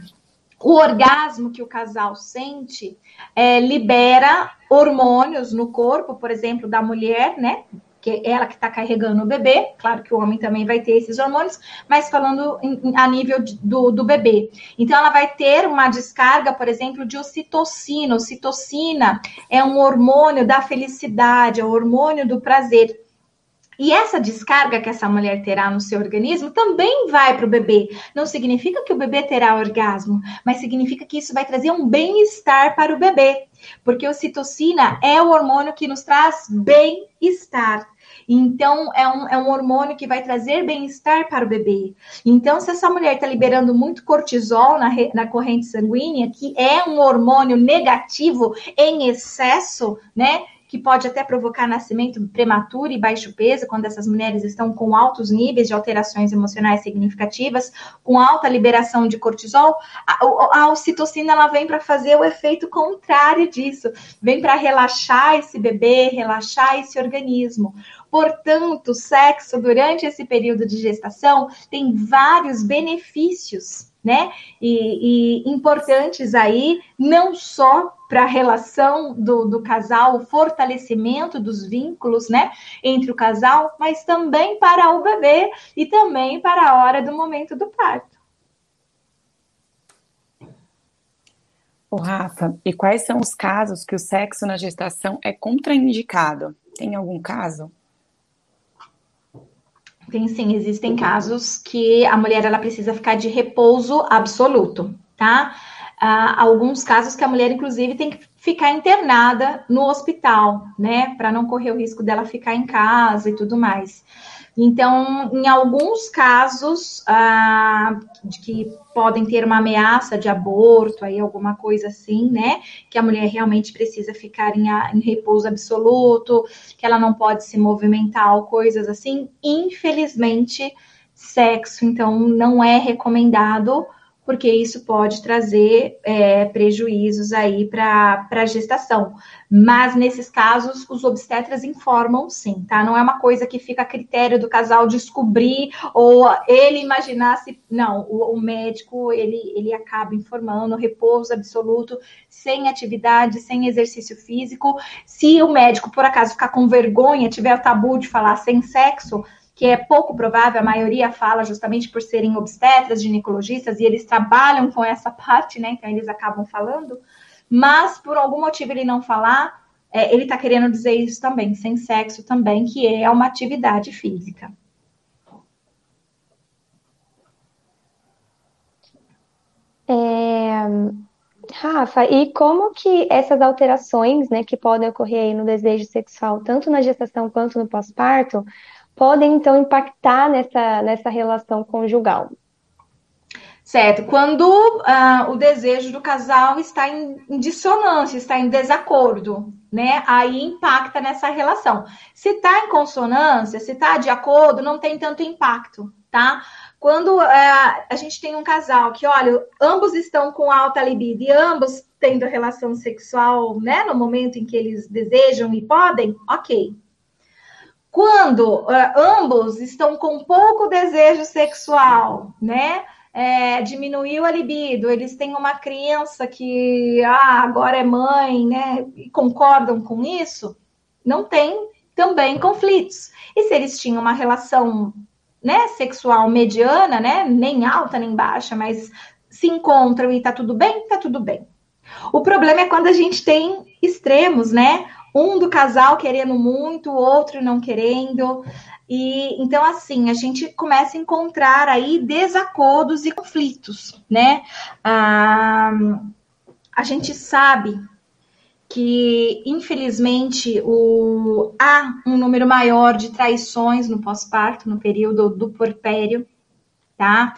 o orgasmo que o casal sente é, libera hormônios no corpo, por exemplo, da mulher, né? Que é ela que está carregando o bebê, claro que o homem também vai ter esses hormônios, mas falando em, a nível de, do, do bebê. Então, ela vai ter uma descarga, por exemplo, de ocitocina. Ocitocina é um hormônio da felicidade, é o hormônio do prazer. E essa descarga que essa mulher terá no seu organismo também vai para o bebê. Não significa que o bebê terá orgasmo, mas significa que isso vai trazer um bem-estar para o bebê. Porque a ocitocina é o hormônio que nos traz bem-estar. Então, é um, é um hormônio que vai trazer bem-estar para o bebê. Então, se essa mulher está liberando muito cortisol na, na corrente sanguínea, que é um hormônio negativo em excesso, né? Que pode até provocar nascimento prematuro e baixo peso, quando essas mulheres estão com altos níveis de alterações emocionais significativas, com alta liberação de cortisol, a, a ocitocina ela vem para fazer o efeito contrário disso, vem para relaxar esse bebê, relaxar esse organismo. Portanto, o sexo durante esse período de gestação tem vários benefícios, né? E, e importantes aí, não só para a relação do, do casal, o fortalecimento dos vínculos, né, entre o casal, mas também para o bebê e também para a hora do momento do parto. O Rafa, e quais são os casos que o sexo na gestação é contraindicado? Tem algum caso? Sim, existem casos que a mulher ela precisa ficar de repouso absoluto, tá? Ah, alguns casos que a mulher, inclusive, tem que ficar internada no hospital, né? Para não correr o risco dela ficar em casa e tudo mais. Então, em alguns casos ah, de que podem ter uma ameaça de aborto, aí alguma coisa assim, né? Que a mulher realmente precisa ficar em, em repouso absoluto, que ela não pode se movimentar coisas assim. Infelizmente, sexo, então, não é recomendado porque isso pode trazer é, prejuízos aí para a gestação. Mas nesses casos, os obstetras informam sim, tá? Não é uma coisa que fica a critério do casal descobrir ou ele imaginar se. Não, o, o médico ele, ele acaba informando, repouso absoluto, sem atividade, sem exercício físico. Se o médico, por acaso, ficar com vergonha, tiver o tabu de falar sem sexo, que é pouco provável, a maioria fala justamente por serem obstetras, ginecologistas, e eles trabalham com essa parte, né? Então eles acabam falando, mas por algum motivo ele não falar, é, ele está querendo dizer isso também, sem sexo também, que é uma atividade física. É, Rafa, e como que essas alterações, né, que podem ocorrer aí no desejo sexual, tanto na gestação quanto no pós-parto, podem então impactar nessa, nessa relação conjugal. Certo. Quando uh, o desejo do casal está em, em, dissonância, está em desacordo, né? Aí impacta nessa relação. Se está em consonância, se está de acordo, não tem tanto impacto, tá? Quando uh, a gente tem um casal que, olha, ambos estão com alta libido e ambos tendo relação sexual, né, no momento em que eles desejam e podem, ok, quando uh, ambos estão com pouco desejo sexual, né? É, diminuiu a libido, eles têm uma criança que ah, agora é mãe, né? E concordam com isso, não tem também conflitos. E se eles tinham uma relação né, sexual mediana, né? Nem alta nem baixa, mas se encontram e tá tudo bem, tá tudo bem. O problema é quando a gente tem extremos, né? Um do casal querendo muito, o outro não querendo. E então, assim, a gente começa a encontrar aí desacordos e conflitos, né? Ah, a gente sabe que, infelizmente, o, há um número maior de traições no pós-parto, no período do porpério, tá?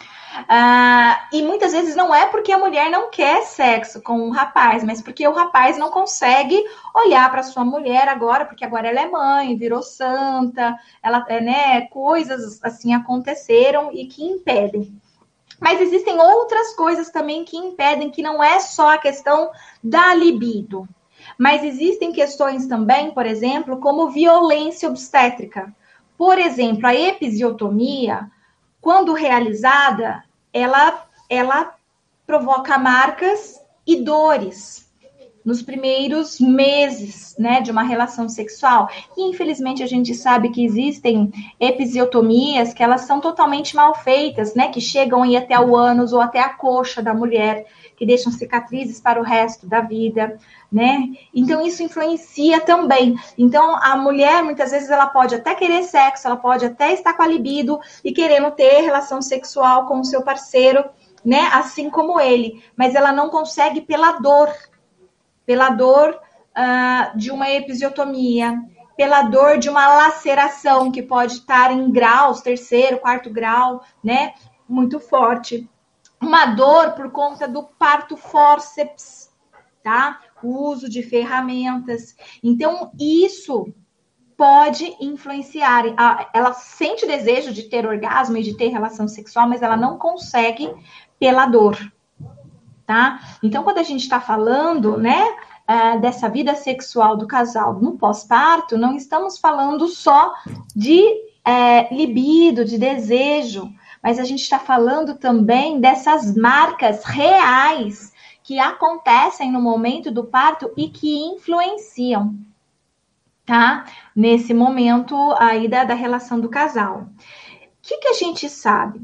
Ah, e muitas vezes não é porque a mulher não quer sexo com o rapaz, mas porque o rapaz não consegue olhar para sua mulher agora, porque agora ela é mãe, virou santa, ela, é, né, coisas assim aconteceram e que impedem. Mas existem outras coisas também que impedem, que não é só a questão da libido. Mas existem questões também, por exemplo, como violência obstétrica. Por exemplo, a episiotomia, quando realizada, ela, ela provoca marcas e dores nos primeiros meses, né, de uma relação sexual. E, infelizmente, a gente sabe que existem episiotomias que elas são totalmente mal feitas, né, que chegam aí até o ânus ou até a coxa da mulher, que deixam cicatrizes para o resto da vida, né? Então isso influencia também. Então a mulher muitas vezes ela pode até querer sexo, ela pode até estar com a libido e querendo ter relação sexual com o seu parceiro, né? Assim como ele, mas ela não consegue pela dor, pela dor uh, de uma episiotomia, pela dor de uma laceração que pode estar em graus, terceiro, quarto grau, né? Muito forte uma dor por conta do parto fórceps, tá? O uso de ferramentas. Então, isso pode influenciar. Ela sente desejo de ter orgasmo e de ter relação sexual, mas ela não consegue pela dor, tá? Então, quando a gente está falando, né, uh, dessa vida sexual do casal no pós-parto, não estamos falando só de uh, libido, de desejo, mas a gente está falando também dessas marcas reais que acontecem no momento do parto e que influenciam, tá? Nesse momento aí da, da relação do casal. O que, que a gente sabe?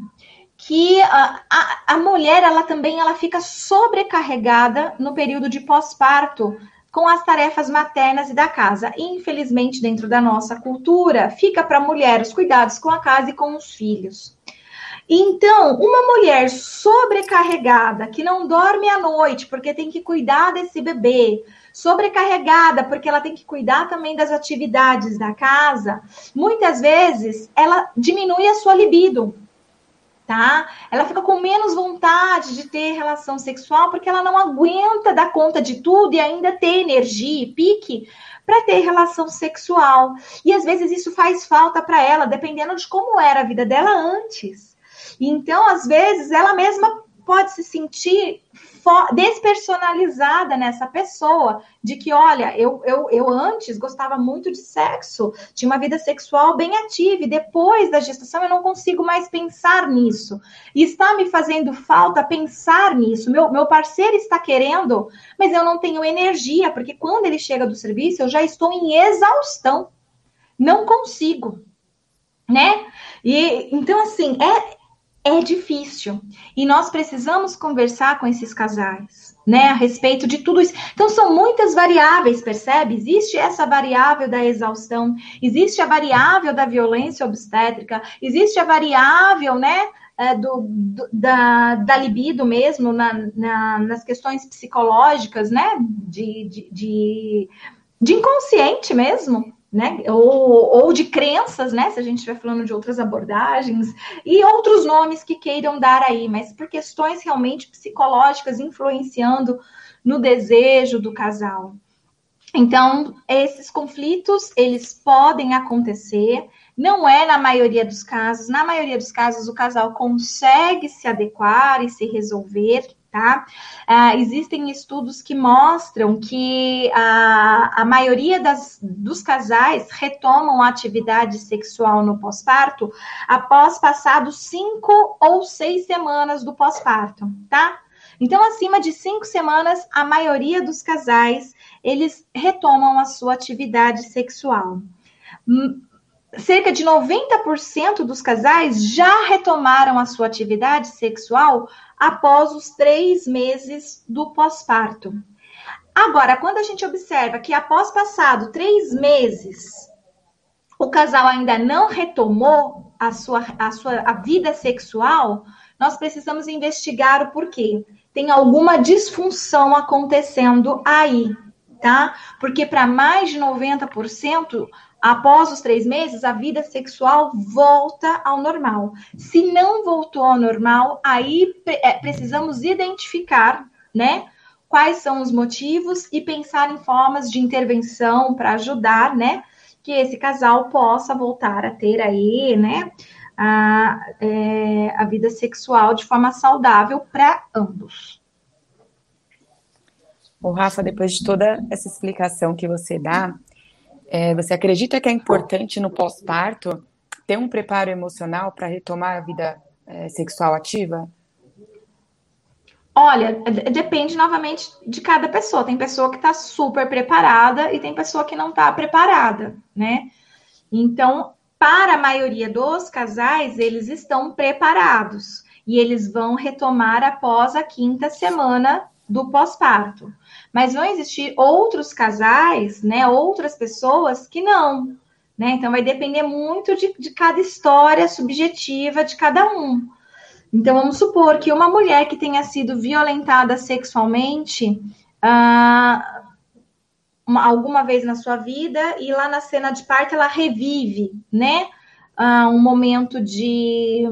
que a, a, a, mulher ela também ela fica sobrecarregada no período de pós-parto com as tarefas maternas e da casa. Infelizmente, dentro da nossa cultura, fica para a mulher os cuidados com a casa e com os filhos. Então, uma mulher sobrecarregada, que não dorme à noite porque tem que cuidar desse bebê, sobrecarregada porque ela tem que cuidar também das atividades da casa, muitas vezes ela diminui a sua libido tá? Ela fica com menos vontade de ter relação sexual porque ela não aguenta dar conta de tudo e ainda ter energia e pique para ter relação sexual. E às vezes isso faz falta para ela, dependendo de como era a vida dela antes. Então, às vezes, ela mesma pode se sentir despersonalizada nessa pessoa, de que, olha, eu, eu, eu antes gostava muito de sexo, tinha uma vida sexual bem ativa, e depois da gestação eu não consigo mais pensar nisso. E está me fazendo falta pensar nisso. Meu, meu parceiro está querendo, mas eu não tenho energia, porque quando ele chega do serviço, eu já estou em exaustão. Não consigo, né? E então, assim, é, é difícil. E nós precisamos conversar com esses casais, né, a respeito de tudo isso. Então, são muitas variáveis, percebe? Existe essa variável da exaustão, existe a variável da violência obstétrica, existe a variável, né, é, do, do, da, da libido mesmo, na, na, nas questões psicológicas, né, de, de, de, de inconsciente mesmo, né? Ou, ou de crenças, né? Se a gente estiver falando de outras abordagens, e outros nomes que queiram dar aí, mas por questões realmente psicológicas influenciando no desejo do casal. Então, esses conflitos, eles podem acontecer, não é na maioria dos casos, na maioria dos casos o casal consegue se adequar e se resolver, tá? Uh, existem estudos que mostram que a, a maioria das, dos casais retomam a atividade sexual no pós-parto após passados cinco ou seis semanas do pós-parto, tá? Então, acima de cinco semanas, a maioria dos casais eles retomam a sua atividade sexual. Hum, cerca de 90% dos casais já retomaram a sua atividade sexual após os três meses do pós-parto. Agora, quando a gente observa que após passado três meses, o casal ainda não retomou a sua, a sua a vida sexual, nós precisamos investigar o porquê. Tem alguma disfunção acontecendo aí, tá? Porque para mais de 90%, Após os três meses, a vida sexual volta ao normal. Se não voltou ao normal, aí é, precisamos identificar, né? Quais são os motivos e pensar em formas de intervenção para ajudar, né? Que esse casal possa voltar a ter aí, né? A, é, a vida sexual de forma saudável para ambos. O Rafa, depois de toda essa explicação que você dá, é, você acredita que é importante no pós-parto ter um preparo emocional para retomar a vida é, sexual ativa? Olha, depende novamente de cada pessoa. Tem pessoa que está super preparada e tem pessoa que não está preparada, né? Então, para a maioria dos casais, eles estão preparados e eles vão retomar após a quinta semana do pós-parto. Mas vão existir outros casais, né, outras pessoas que não. Né? Então, vai depender muito de, de cada história subjetiva de cada um. Então, vamos supor que uma mulher que tenha sido violentada sexualmente ah, uma, alguma vez na sua vida e lá na cena de parto ela revive, né? Ah, um momento de,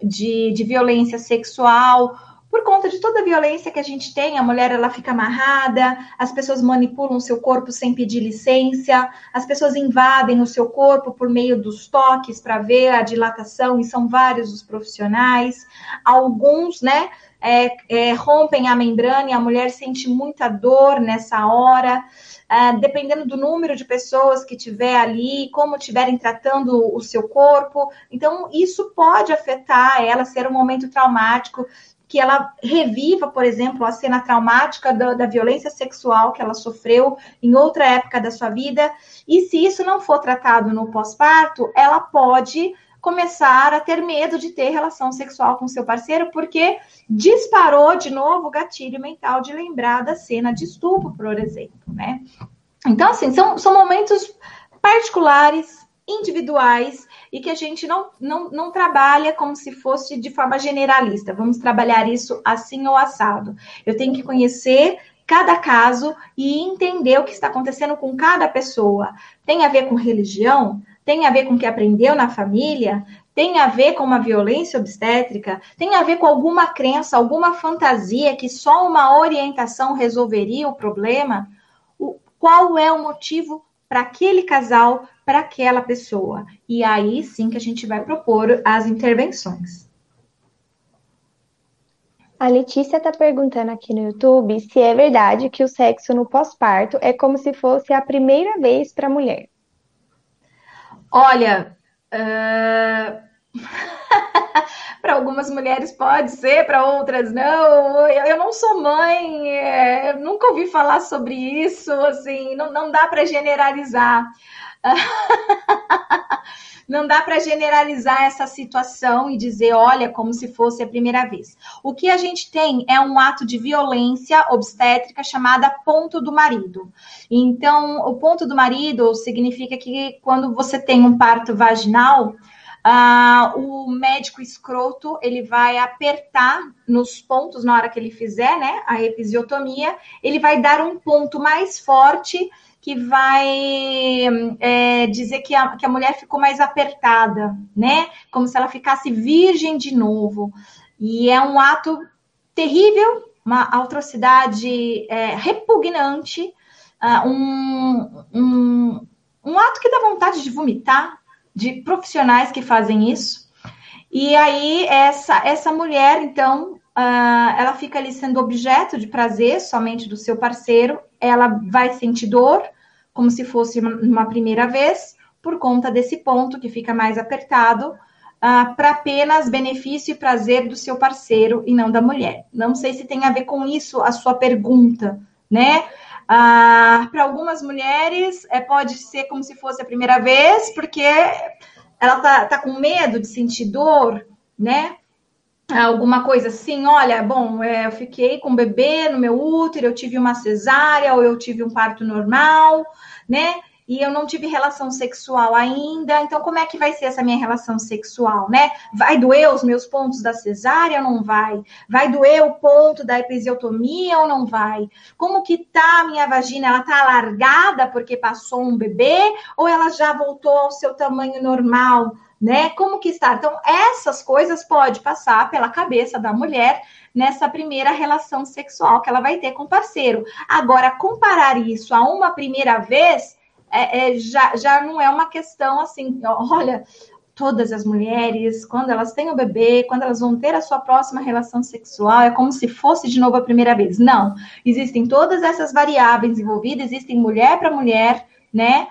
de, de violência sexual por conta de toda a violência que a gente tem, a mulher ela fica amarrada, as pessoas manipulam o seu corpo sem pedir licença, as pessoas invadem o seu corpo por meio dos toques para ver a dilatação, e são vários os profissionais. Alguns, né, é, é, rompem a membrana e a mulher sente muita dor nessa hora. Uh, dependendo do número de pessoas que tiver ali, como estiverem tratando o seu corpo. Então, isso pode afetar ela, ser um momento traumático, que ela reviva, por exemplo, a cena traumática da, da, violência sexual que ela sofreu em outra época da sua vida. E se isso não for tratado no pós-parto, ela pode começar a ter medo de ter relação sexual com seu parceiro, porque disparou de novo o gatilho mental de lembrar da cena de estupro, por exemplo, né? Então, assim, são, são momentos particulares, individuais, e que a gente não, não, não trabalha como se fosse de forma generalista. Vamos trabalhar isso assim ou assado. Eu tenho que conhecer cada caso e entender o que está acontecendo com cada pessoa. Tem a ver com religião? tem a ver com o que aprendeu na família, tem a ver com uma violência obstétrica, tem a ver com alguma crença, alguma fantasia que só uma orientação resolveria o problema. O, qual é o motivo para aquele casal, para aquela pessoa? E aí sim que a gente vai propor as intervenções. A Letícia está perguntando aqui no YouTube se é verdade que o sexo no pós-parto é como se fosse a primeira vez para a mulher. Olha, uh... para algumas mulheres pode ser, para outras não. Eu, eu, não sou mãe, é, nunca ouvi falar sobre isso, assim, não, não dá para generalizar. não dá para generalizar essa situação e dizer, olha, como se fosse a primeira vez. O que a gente tem é um ato de violência obstétrica chamada ponto do marido. Então, o ponto do marido significa que quando você tem um parto vaginal, Uh, o médico escroto ele vai apertar nos pontos na hora que ele fizer, né, a episiotomia, ele vai dar um ponto mais forte que vai é, dizer que a, que a mulher ficou mais apertada, né? Como se ela ficasse virgem de novo. E é um ato terrível, uma atrocidade é, repugnante, uh, um, um, um ato que dá vontade de vomitar, de profissionais que fazem isso. E aí, essa, essa mulher, então, uh, ela fica ali sendo objeto de prazer somente do seu parceiro, ela vai sentir dor, como se fosse uma, primeira vez, por conta desse ponto que fica mais apertado, uh, para apenas benefício e prazer do seu parceiro e não da mulher. Não sei se tem a ver com isso a sua pergunta, né? Uh, para algumas mulheres é, pode ser como se fosse a primeira vez, porque ela tá, tá com medo de sentir dor, né? alguma coisa assim, olha, bom, é, eu fiquei com um bebê no meu útero, eu tive uma cesárea ou eu tive um parto normal, né? E eu não tive relação sexual ainda, então como é que vai ser essa minha relação sexual, né? Vai doer os meus pontos da cesárea ou não vai? Vai doer o ponto da episiotomia ou não vai? Como que tá a minha vagina? Ela tá alargada porque passou um bebê ou ela já voltou ao seu tamanho normal? né? Como que está? Então, essas coisas pode passar pela cabeça da mulher nessa primeira relação sexual que ela vai ter com o parceiro. Agora, comparar isso a uma primeira vez é, é, já, já não é uma questão assim, olha, todas as mulheres, quando elas têm o bebê, quando elas vão ter a sua próxima relação sexual, é como se fosse de novo a primeira vez. Não, existem todas essas variáveis envolvidas, existem mulher para mulher, né?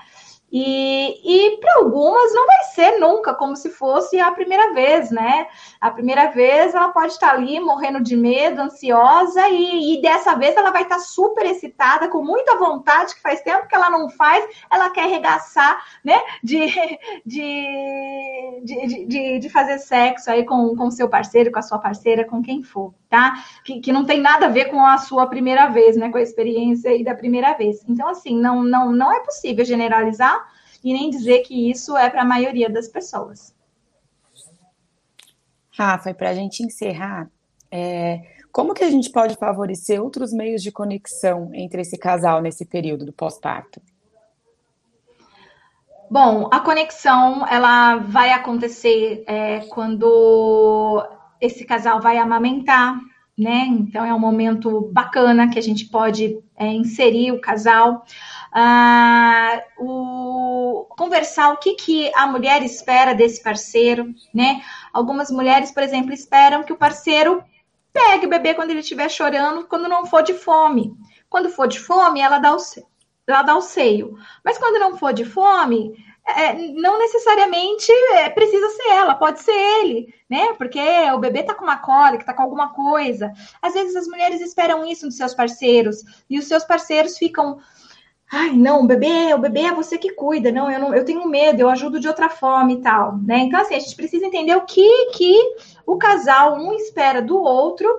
E, e para algumas não vai ser nunca como se fosse a primeira vez, né? A primeira vez ela pode estar ali morrendo de medo, ansiosa, e, e dessa vez ela vai estar super excitada, com muita vontade, que faz tempo que ela não faz, ela quer arregaçar, né? De, de, de, de, de fazer sexo aí com o seu parceiro, com a sua parceira, com quem for, tá? Que, que não tem nada a ver com a sua primeira vez, né? Com a experiência aí da primeira vez. Então, assim, não, não, não é possível generalizar e nem dizer que isso é para a maioria das pessoas. Rafa, e para a gente encerrar, é, como que a gente pode favorecer outros meios de conexão entre esse casal nesse período do pós-parto? Bom, a conexão ela vai acontecer é, quando esse casal vai amamentar, né? Então é um momento bacana que a gente pode é, inserir o casal ah, o, conversar o que, que a mulher espera desse parceiro, né? Algumas mulheres, por exemplo, esperam que o parceiro pegue o bebê quando ele estiver chorando, quando não for de fome. Quando for de fome, ela dá o, ela dá o seio. Mas quando não for de fome, é, não necessariamente é, precisa ser ela, pode ser ele, né? Porque o bebê tá com uma cólica, tá com alguma coisa. Às vezes as mulheres esperam isso dos seus parceiros e os seus parceiros ficam Ai, não, o bebê, o bebê é você que cuida, não, eu não, eu tenho medo, eu ajudo de outra forma e tal, né? Então, assim, a gente precisa entender o que que o casal um espera do outro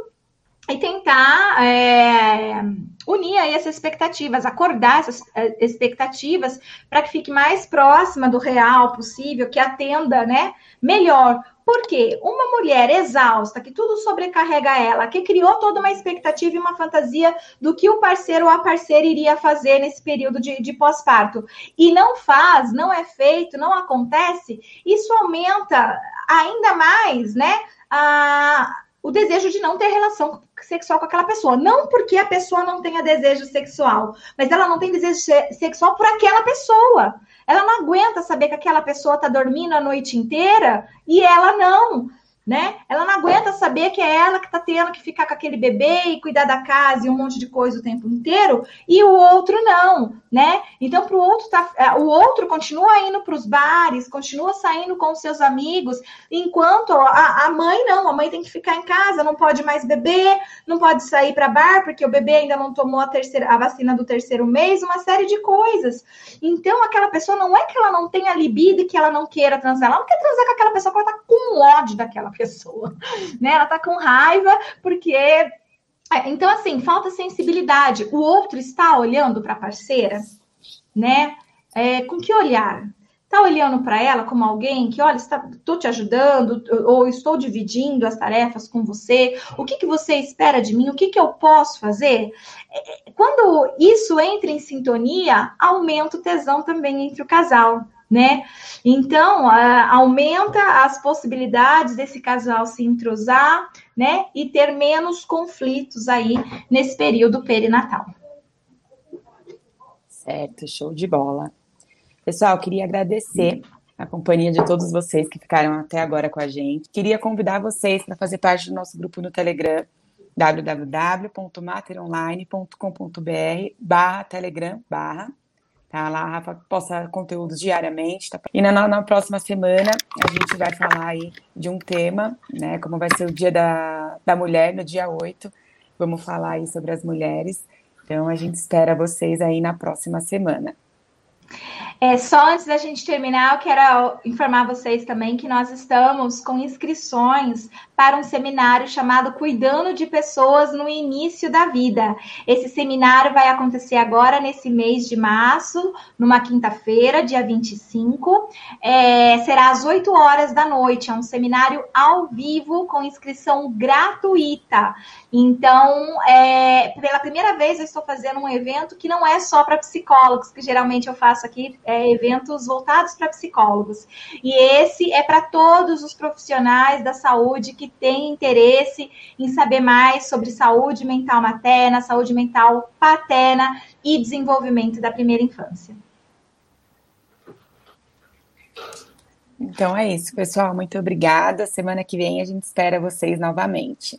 e tentar é, unir aí essas expectativas, acordar essas é, expectativas para que fique mais próxima do real possível, que atenda, né, melhor porque uma mulher exausta, que tudo sobrecarrega ela, que criou toda uma expectativa e uma fantasia do que o parceiro ou a parceira iria fazer nesse período de, de pós-parto, e não faz, não é feito, não acontece, isso aumenta ainda mais, né? A, o desejo de não ter relação sexual com aquela pessoa. Não porque a pessoa não tenha desejo sexual, mas ela não tem desejo sexual por aquela pessoa. Ela não aguenta saber que aquela pessoa está dormindo a noite inteira e ela não né? Ela não aguenta saber que é ela que está tendo que ficar com aquele bebê e cuidar da casa e um monte de coisa o tempo inteiro, e o outro não, né? Então, para o outro, tá, é, o outro continua indo para os bares, continua saindo com seus amigos, enquanto a, a, mãe não, a mãe tem que ficar em casa, não pode mais beber, não pode sair para bar, porque o bebê ainda não tomou a, terceira, a vacina do terceiro mês, uma série de coisas. Então, aquela pessoa não é que ela não tenha libido e que ela não queira transar, ela não quer transar com aquela pessoa, porque ela está com ódio daquela pessoa, né? Ela tá com raiva porque é, então assim, falta sensibilidade. O outro está olhando para a parceira, né? É, com que olhar? Está olhando para ela como alguém que, olha, estou te ajudando, ou estou dividindo as tarefas com você, o que, que você espera de mim, o que, que eu posso fazer? É, quando isso entra em sintonia, aumenta o tesão também entre o casal né? Então, aumenta as possibilidades desse casal se entrosar, né? E ter menos conflitos aí nesse período perinatal. Certo, show de bola. Pessoal, queria agradecer a companhia de todos vocês que ficaram até agora com a gente. Queria convidar vocês para fazer parte do nosso grupo no Telegram, www.materonline.com.br barra telegram barra Tá lá, a Rafa posta conteúdos diariamente. Tá? E na, na, próxima semana a gente vai falar aí de um tema, né? Como vai ser o dia da, da mulher, no dia 8. Vamos falar aí sobre as mulheres. Então a gente espera vocês aí na próxima semana. É, só antes da gente terminar, eu quero informar vocês também que nós estamos com inscrições para um seminário chamado Cuidando de Pessoas no Início da Vida. Esse seminário vai acontecer agora, nesse mês de março, numa quinta-feira, dia 25. É, será às 8 horas da noite. É um seminário ao vivo com inscrição gratuita. Então, é, pela primeira vez, eu estou fazendo um evento que não é só para psicólogos, que geralmente eu faço aqui é, eventos voltados para psicólogos. E esse é para todos os profissionais da saúde que têm interesse em saber mais sobre saúde mental materna, saúde mental paterna e desenvolvimento da primeira infância. Então é isso, pessoal. Muito obrigada. Semana que vem a gente espera vocês novamente.